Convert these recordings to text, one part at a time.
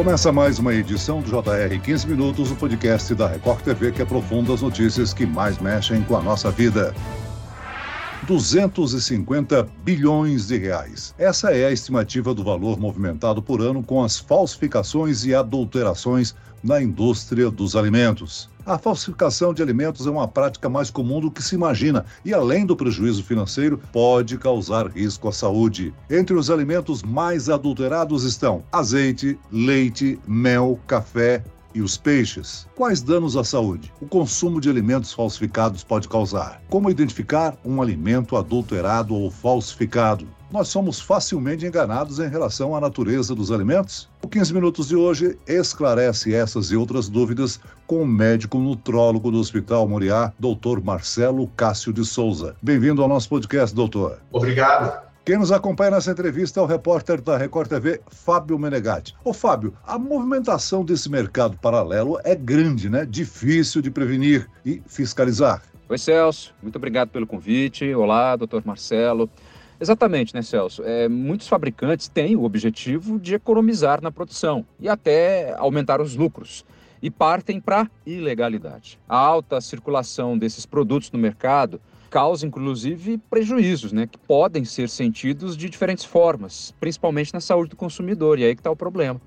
Começa mais uma edição do JR 15 Minutos, o podcast da Record TV que aprofunda as notícias que mais mexem com a nossa vida. 250 bilhões de reais. Essa é a estimativa do valor movimentado por ano com as falsificações e adulterações na indústria dos alimentos. A falsificação de alimentos é uma prática mais comum do que se imagina e, além do prejuízo financeiro, pode causar risco à saúde. Entre os alimentos mais adulterados estão azeite, leite, mel, café, e os peixes. Quais danos à saúde o consumo de alimentos falsificados pode causar? Como identificar um alimento adulterado ou falsificado? Nós somos facilmente enganados em relação à natureza dos alimentos? O 15 Minutos de hoje esclarece essas e outras dúvidas com o médico nutrólogo do Hospital Moriá, Dr. Marcelo Cássio de Souza. Bem-vindo ao nosso podcast, doutor. Obrigado. Quem nos acompanha nessa entrevista é o repórter da Record TV, Fábio Menegatti. Ô Fábio, a movimentação desse mercado paralelo é grande, né? Difícil de prevenir e fiscalizar. Oi, Celso. Muito obrigado pelo convite. Olá, doutor Marcelo. Exatamente, né, Celso? É, muitos fabricantes têm o objetivo de economizar na produção e até aumentar os lucros e partem para ilegalidade. A alta circulação desses produtos no mercado causa inclusive prejuízos, né, que podem ser sentidos de diferentes formas, principalmente na saúde do consumidor, e aí que está o problema.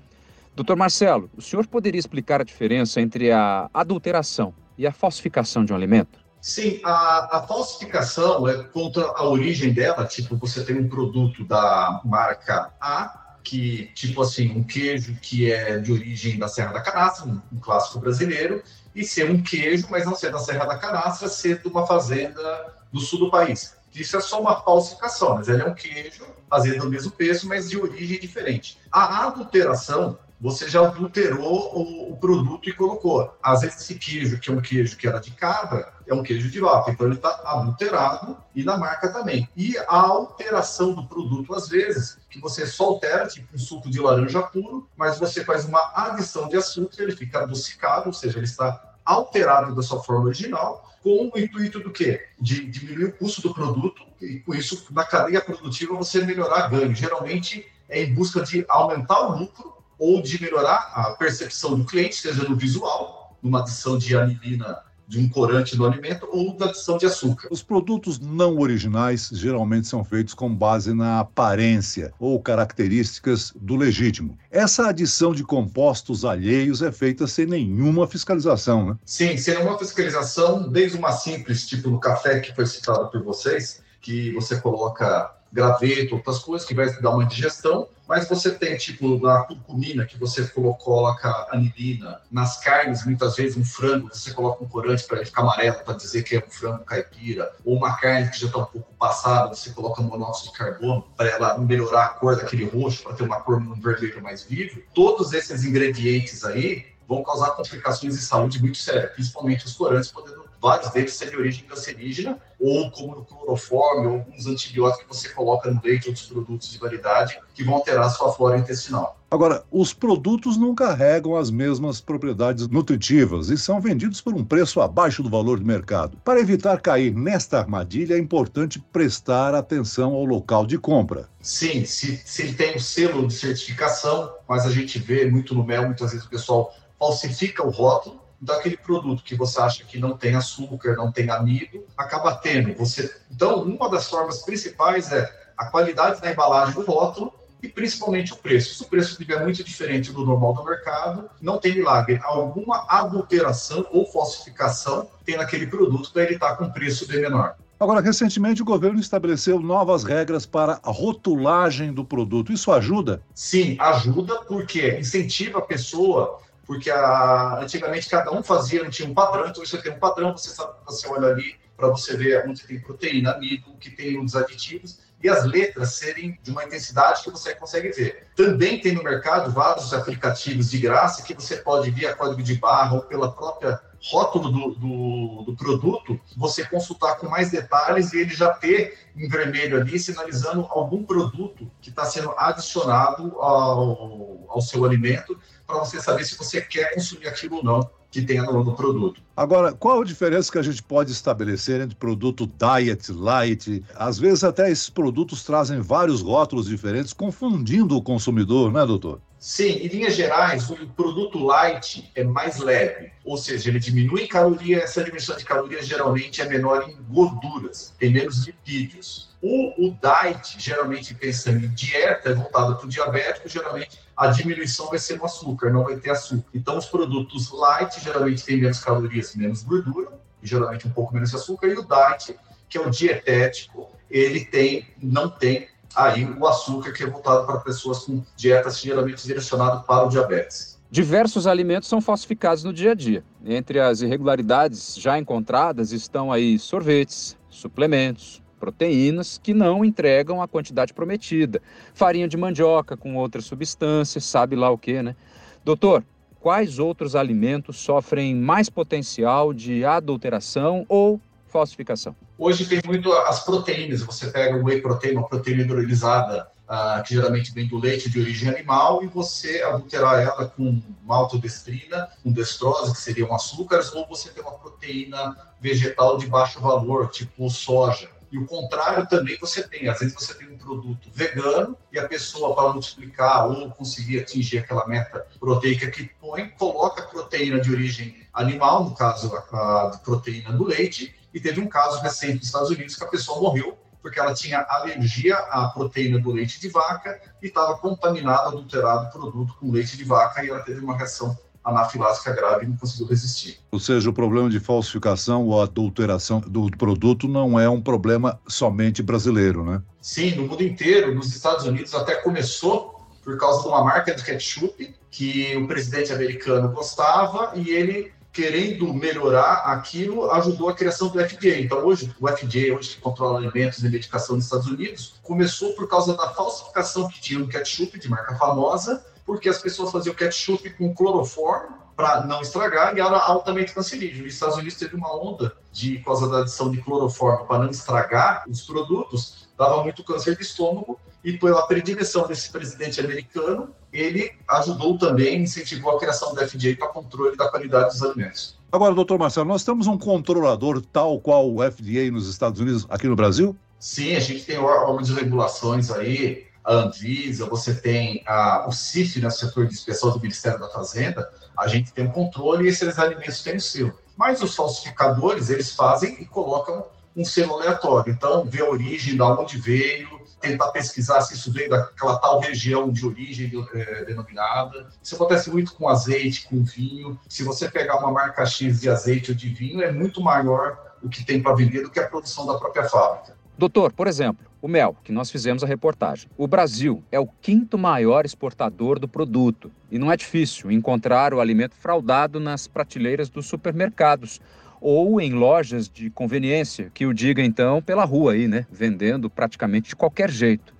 Doutor Marcelo, o senhor poderia explicar a diferença entre a adulteração e a falsificação de um alimento? Sim, a, a, falsificação é contra a origem dela, tipo, você tem um produto da marca A, que, tipo assim, um queijo que é de origem da Serra da Canastra, um, um clássico brasileiro, e ser um queijo, mas não ser da Serra da Canastra, ser de uma fazenda do sul do país. Isso é só uma falsificação, mas ele é um queijo, fazendo o mesmo peso, mas de origem diferente. A adulteração você já adulterou o, o, produto e colocou. Às vezes esse queijo, que é um queijo que era de cabra, é um queijo de vaca, então ele está adulterado e na marca também. E a alteração do produto, às vezes, que você só altera, tipo um suco de laranja puro, mas você faz uma adição de açúcar, ele fica adocicado, ou seja, ele está alterado da sua forma original, com o intuito do quê? De diminuir o custo do produto e com isso, na cadeia produtiva, você melhorar ganho. Geralmente é em busca de aumentar o lucro ou de melhorar a percepção do cliente, seja no visual, numa adição de anilina de um corante no alimento ou da adição de açúcar. Os produtos não originais geralmente são feitos com base na aparência ou características do legítimo. Essa adição de compostos alheios é feita sem nenhuma fiscalização, né? Sim, sem nenhuma fiscalização, desde uma simples, tipo no café que foi citado por vocês, que você coloca graveto, outras coisas que vai dar uma digestão, mas você tem, tipo, na curcumina, que você coloca anilina, nas carnes, muitas vezes, um frango, você coloca um corante para ele ficar amarelo, para dizer que é um frango caipira, ou uma carne que já está um pouco passada, você coloca monóxido de carbono para ela melhorar a cor daquele roxo, para ter uma cor um vermelho mais vivo. Todos esses ingredientes aí vão causar complicações de saúde muito sérias, principalmente os corantes, podendo vários deles serem de origem cancerígena, ou como no cloroforme, ou alguns antibióticos que você coloca no leite, outros produtos de variedade, que vão alterar a sua flora intestinal. Agora, os produtos não carregam as mesmas propriedades nutritivas e são vendidos por um preço abaixo do valor de mercado. Para evitar cair nesta armadilha, é importante prestar atenção ao local de compra. Sim, se, se ele tem um selo de certificação, mas a gente vê muito no mel, muitas vezes o pessoal falsifica o rótulo, daquele produto que você acha que não tem açúcar, não tem amido, acaba tendo. Você, então, uma das formas principais é a qualidade da embalagem do rótulo e principalmente o preço. Se o preço estiver muito diferente do normal do mercado, não tem milagre. Alguma adulteração ou falsificação tem naquele produto para ele estar tá com preço bem menor. Agora, recentemente o governo estabeleceu novas regras para a rotulagem do produto. Isso ajuda? Sim, ajuda porque incentiva a pessoa porque a, antigamente cada um fazia, não tinha um padrão, então você tem um padrão, você sabe, você olha ali para você ver onde tem proteína, amido, o que tem os aditivos, e as letras serem de uma intensidade que você consegue ver. Também tem no mercado vários aplicativos de graça que você pode, via código de barra ou pela própria rótulo do, do, do, produto, você consultar com mais detalhes e ele já ter em vermelho ali, sinalizando algum produto que está sendo adicionado ao, ao seu alimento, para você saber se você quer consumir aquilo ou não que tenha no, no produto. Agora, qual a diferença que a gente pode estabelecer entre produto diet, light? Às vezes até esses produtos trazem vários rótulos diferentes, confundindo o consumidor, né, doutor? Sim, em linhas gerais, o produto light é mais leve, ou seja, ele diminui em caloria, essa dimensão de calorias geralmente é menor em gorduras, tem menos lipídios. O, o diet, geralmente pensando em dieta, é voltado para o diabético, geralmente a diminuição vai ser no açúcar, não vai ter açúcar. Então, os produtos light geralmente têm menos calorias, menos gordura, e geralmente um pouco menos açúcar, e o diet, que é o dietético, ele tem, não tem aí o açúcar que é voltado para pessoas com dietas geralmente direcionadas para o diabetes. Diversos alimentos são falsificados no dia a dia. Entre as irregularidades já encontradas estão aí sorvetes, suplementos, proteínas que não entregam a quantidade prometida, farinha de mandioca com outras substâncias, sabe lá o que, né? Doutor, quais outros alimentos sofrem mais potencial de adulteração ou falsificação? Hoje tem muito as proteínas. Você pega o whey protein, uma proteína hidrolisada, uh, que geralmente vem do leite de origem animal, e você adulterar ela com maltodestrina, com destrose, que seriam açúcares, ou você tem uma proteína vegetal de baixo valor, tipo soja. E o contrário também você tem. Às vezes você tem um produto vegano e a pessoa, para multiplicar ou conseguir atingir aquela meta proteica que põe, coloca proteína de origem animal, no caso a, a proteína do leite, e teve um caso recente nos Estados Unidos que a pessoa morreu porque ela tinha alergia à proteína do leite de vaca e estava contaminado, adulterado produto com leite de vaca e ela teve uma reação anafilática grave e não conseguiu resistir. Ou seja, o problema de falsificação ou adulteração do produto não é um problema somente brasileiro, né? Sim, no mundo inteiro, nos Estados Unidos até começou por causa de uma marca de ketchup que o presidente americano gostava e ele querendo melhorar aquilo, ajudou a criação do FDA. Então, hoje, o FDA, hoje que controla alimentos e medicação nos Estados Unidos, começou por causa da falsificação que tinha no ketchup, de marca famosa, porque as pessoas faziam ketchup com cloroformo para não estragar e era altamente cancerígeno. Os Estados Unidos teve uma onda de por causa da adição de cloroformo para não estragar os produtos, dava muito câncer de estômago e pela predileção desse presidente americano, ele ajudou também, incentivou a criação da FDA para controle da qualidade dos alimentos. Agora, doutor Marcelo, nós temos um controlador tal qual o FDA nos Estados Unidos, aqui no Brasil? Sim, a gente tem de regulações aí, a Anvisa, você tem a, o CIF, né, o setor de inspeção do Ministério da Fazenda, a gente tem um controle e esses alimentos têm o selo. Mas os falsificadores, eles fazem e colocam um selo aleatório. Então, vê a origem, de onde veio, tentar pesquisar se isso veio daquela tal região de origem é, denominada. Isso acontece muito com azeite, com vinho. Se você pegar uma marca X de azeite ou de vinho, é muito maior o que tem para vender do que a produção da própria fábrica. Doutor, por exemplo, o mel, que nós fizemos a reportagem. O Brasil é o quinto maior exportador do produto e não é difícil encontrar o alimento fraudado nas prateleiras dos supermercados ou em lojas de conveniência, que o diga então pela rua aí, né, vendendo praticamente de qualquer jeito.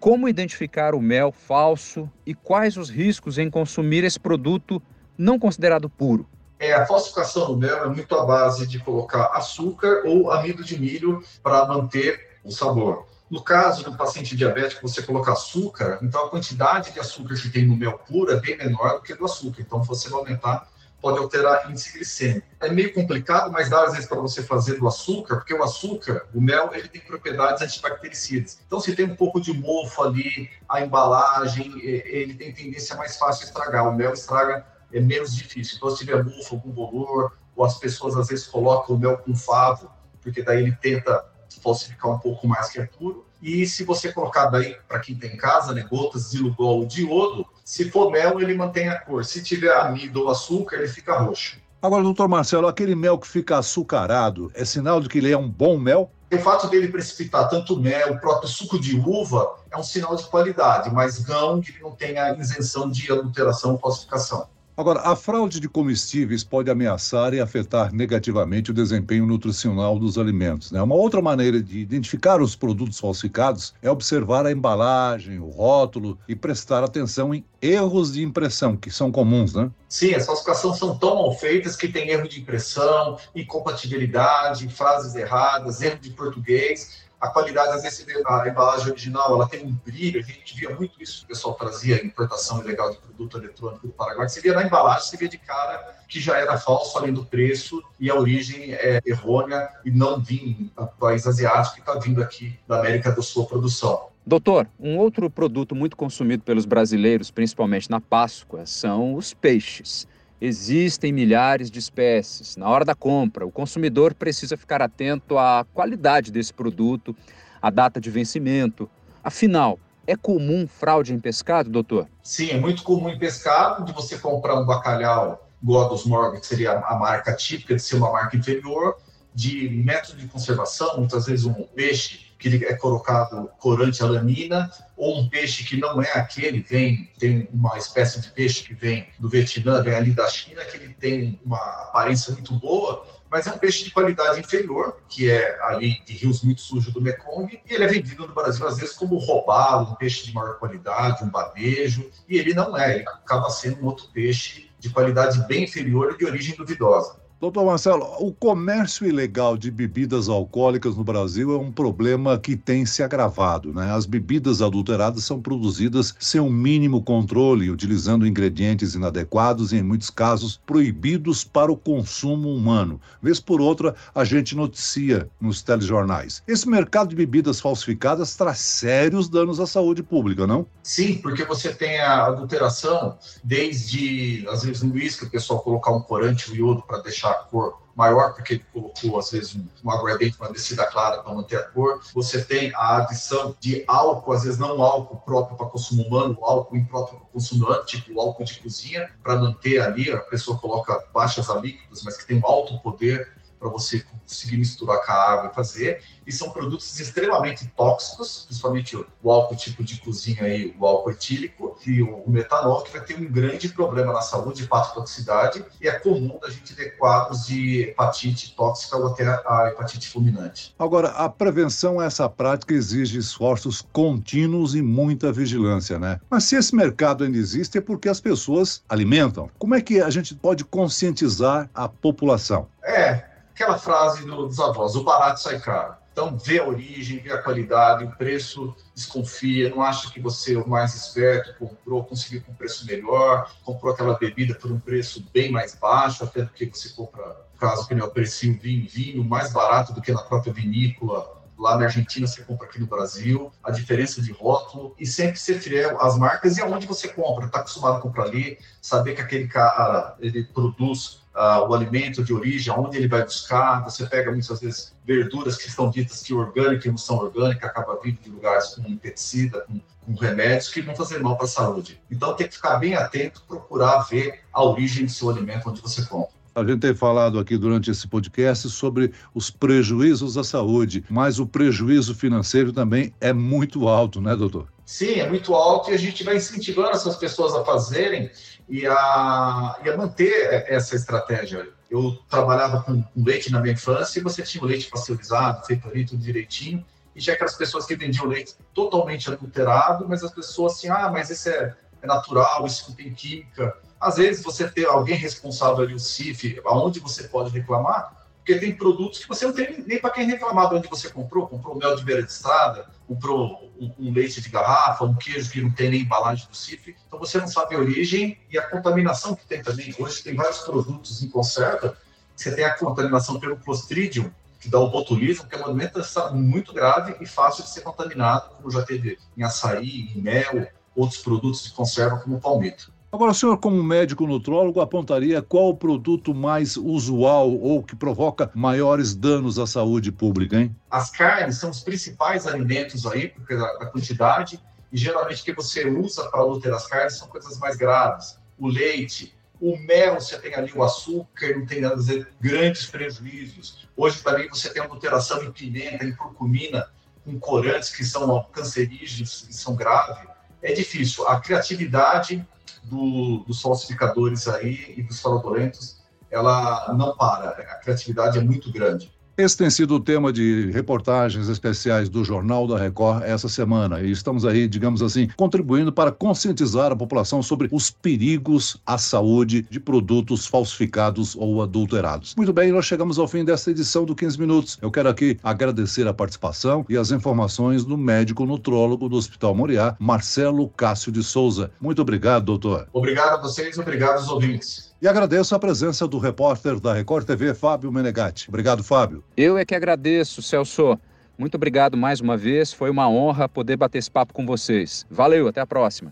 Como identificar o mel falso e quais os riscos em consumir esse produto não considerado puro? É, a falsificação do mel é muito à base de colocar açúcar ou amido de milho para manter o sabor. No caso do paciente diabético, você coloca açúcar, então a quantidade de açúcar que tem no mel puro é bem menor do que do açúcar. Então você vai aumentar pode alterar índice glicêmico. É meio complicado, mas dá às vezes para você fazer do açúcar, porque o açúcar, o mel, ele tem propriedades antibactericidas. Então, se tem um pouco de mofo ali, a embalagem, ele tem tendência mais fácil de estragar. O mel estraga é menos difícil. Então, se tiver mofo, algum bolor, ou as pessoas às vezes colocam o mel com favo, porque daí ele tenta falsificar um pouco mais que é puro. E se você colocar daí, para quem tem em casa, né, gotas de lugol ou diodo, se for mel, ele mantém a cor. Se tiver amido ou açúcar, ele fica roxo. Agora, doutor Marcelo, aquele mel que fica açucarado, é sinal de que ele é um bom mel? O fato dele precipitar tanto mel, o próprio suco de uva, é um sinal de qualidade, mas não que ele não tenha isenção de adulteração ou falsificação. Agora, a fraude de comestíveis pode ameaçar e afetar negativamente o desempenho nutricional dos alimentos. Né? Uma outra maneira de identificar os produtos falsificados é observar a embalagem, o rótulo e prestar atenção em erros de impressão, que são comuns, né? Sim, as falsificações são tão mal feitas que tem erro de impressão, incompatibilidade, frases erradas, erro de português a qualidade, às vezes, a embalagem original, ela tem um brilho, a gente via muito isso que o pessoal trazia, importação ilegal de produto eletrônico do Paraguai, você via na embalagem, você via de cara que já era falso, além do preço, e a origem é errônea, e não vinha do país asiático, e está vindo aqui da América do Sul a produção. Doutor, um outro produto muito consumido pelos brasileiros, principalmente na Páscoa, são os peixes. Existem milhares de espécies. Na hora da compra, o consumidor precisa ficar atento à qualidade desse produto, à data de vencimento. Afinal, é comum fraude em pescado, doutor? Sim, é muito comum em pescado de você comprar um bacalhau igual a dos Morgan, que seria a marca típica de ser uma marca inferior, de método de conservação, muitas vezes um peixe que ele é colocado corante alanina, ou um peixe que não é aquele, vem, tem uma espécie de peixe que vem do Vietnã, vem ali da China, que ele tem uma aparência muito boa, mas é um peixe de qualidade inferior, que é ali de rios muito sujos do Mekong, e ele é vendido no Brasil às vezes como roubado, um peixe de maior qualidade, um babejo, e ele não é, ele acaba sendo um outro peixe de qualidade bem inferior e de origem duvidosa. Doutor Marcelo, o comércio ilegal de bebidas alcoólicas no Brasil é um problema que tem se agravado. Né? As bebidas adulteradas são produzidas sem um mínimo controle, utilizando ingredientes inadequados e, em muitos casos, proibidos para o consumo humano. Vez por outra, a gente noticia nos telejornais. Esse mercado de bebidas falsificadas traz sérios danos à saúde pública, não? Sim, porque você tem a adulteração, desde, às vezes, no uísque, o pessoal colocar um corante, o iodo, para deixar a cor maior, porque ele colocou, às vezes, um, um aguardente, uma descida clara para manter a cor. Você tem a adição de álcool, às vezes não álcool próprio para consumo humano, álcool impróprio para consumo humano, tipo álcool de cozinha, para manter ali, a pessoa coloca baixas alíquotas, mas que tem um alto poder para você conseguir misturar com a água e fazer. E são produtos extremamente tóxicos, principalmente o álcool tipo de cozinha aí, o álcool etílico e o metanol, que vai ter um grande problema na saúde, hepatotoxicidade, e é comum a gente ter quadros de hepatite tóxica ou até a hepatite fulminante. Agora, a prevenção a essa prática exige esforços contínuos e muita vigilância, né? Mas se esse mercado ainda existe, é porque as pessoas alimentam. Como é que a gente pode conscientizar a população? É, aquela frase do, dos avós, o barato sai caro. Então, vê a origem, vê a qualidade, o preço, desconfia, não acha que você, o mais esperto, comprou, conseguiu com um preço melhor, comprou aquela bebida por um preço bem mais baixo, até do que você compra, caso que nem o precinho vinho, vinho mais barato do que na própria vinícola, lá na Argentina você compra aqui no Brasil, a diferença de rótulo e sempre ser fiel às marcas e aonde você compra, está acostumado a comprar ali, saber que aquele cara ele produz uh, o alimento de origem, aonde ele vai buscar. Você pega muitas vezes verduras que estão ditas que orgânicas e não são orgânicas, acaba vindo de lugares com pesticida, com, com remédios que vão fazer mal para a saúde. Então tem que ficar bem atento, procurar ver a origem do seu alimento onde você compra. A gente tem falado aqui durante esse podcast sobre os prejuízos à saúde, mas o prejuízo financeiro também é muito alto, né, doutor? Sim, é muito alto e a gente vai incentivando essas pessoas a fazerem e a, e a manter essa estratégia. Eu trabalhava com, com, leite na minha infância e você tinha o leite pasteurizado, feito ali tudo direitinho, e tinha aquelas pessoas que vendiam leite totalmente adulterado, mas as pessoas assim, ah, mas isso é, é natural, isso não tem química. Às vezes você ter alguém responsável ali, o CIF, aonde você pode reclamar, porque tem produtos que você não tem nem para quem reclamar de onde você comprou, comprou mel de beira de estrada, comprou um, um, leite de garrafa, um queijo que não tem nem embalagem do CIF, então você não sabe a origem e a contaminação que tem também. Hoje tem vários produtos em conserva, você tem a contaminação pelo Clostridium, que dá o botulismo, que é uma doença muito grave e fácil de ser contaminado, como já teve em açaí, em mel, outros produtos de conserva como palmito. Agora, o senhor, como médico nutrólogo, apontaria qual o produto mais usual ou que provoca maiores danos à saúde pública, hein? As carnes são os principais alimentos aí, porque da quantidade, e geralmente o que você usa para adulterar as carnes são coisas mais graves. O leite, o mel, você tem ali o açúcar, não tem nada a dizer, grandes prejuízos. Hoje também você tem adulteração em pimenta, em curcumina, com corantes que são cancerígenos e são graves. É difícil. A criatividade do, dos falsificadores aí e dos fraudulentos, ela não para. A criatividade é muito grande. Esse tem sido o tema de reportagens especiais do Jornal da Record essa semana. E estamos aí, digamos assim, contribuindo para conscientizar a população sobre os perigos à saúde de produtos falsificados ou adulterados. Muito bem, nós chegamos ao fim desta edição do 15 Minutos. Eu quero aqui agradecer a participação e as informações do médico nutrólogo do Hospital Moriá, Marcelo Cássio de Souza. Muito obrigado, doutor. Obrigado a vocês, obrigado aos ouvintes. E agradeço a presença do repórter da Record TV, Fábio Menegatti. Obrigado, Fábio. Eu é que agradeço, Celso. Muito obrigado mais uma vez, foi uma honra poder bater esse papo com vocês. Valeu, até a próxima.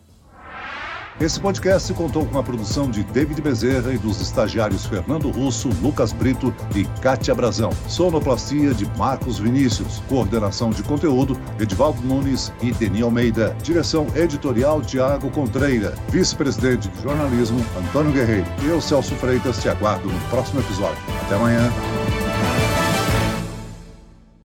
Esse podcast contou com a produção de David Bezerra e dos estagiários Fernando Russo, Lucas Brito e Kátia Brazão. Sonoplastia de Marcos Vinícius. Coordenação de conteúdo, Edivaldo Nunes e Deni Almeida. Direção editorial, Tiago Contreira. Vice-presidente de jornalismo, Antônio Guerreiro. Eu, Celso Freitas, te aguardo no próximo episódio. Até amanhã.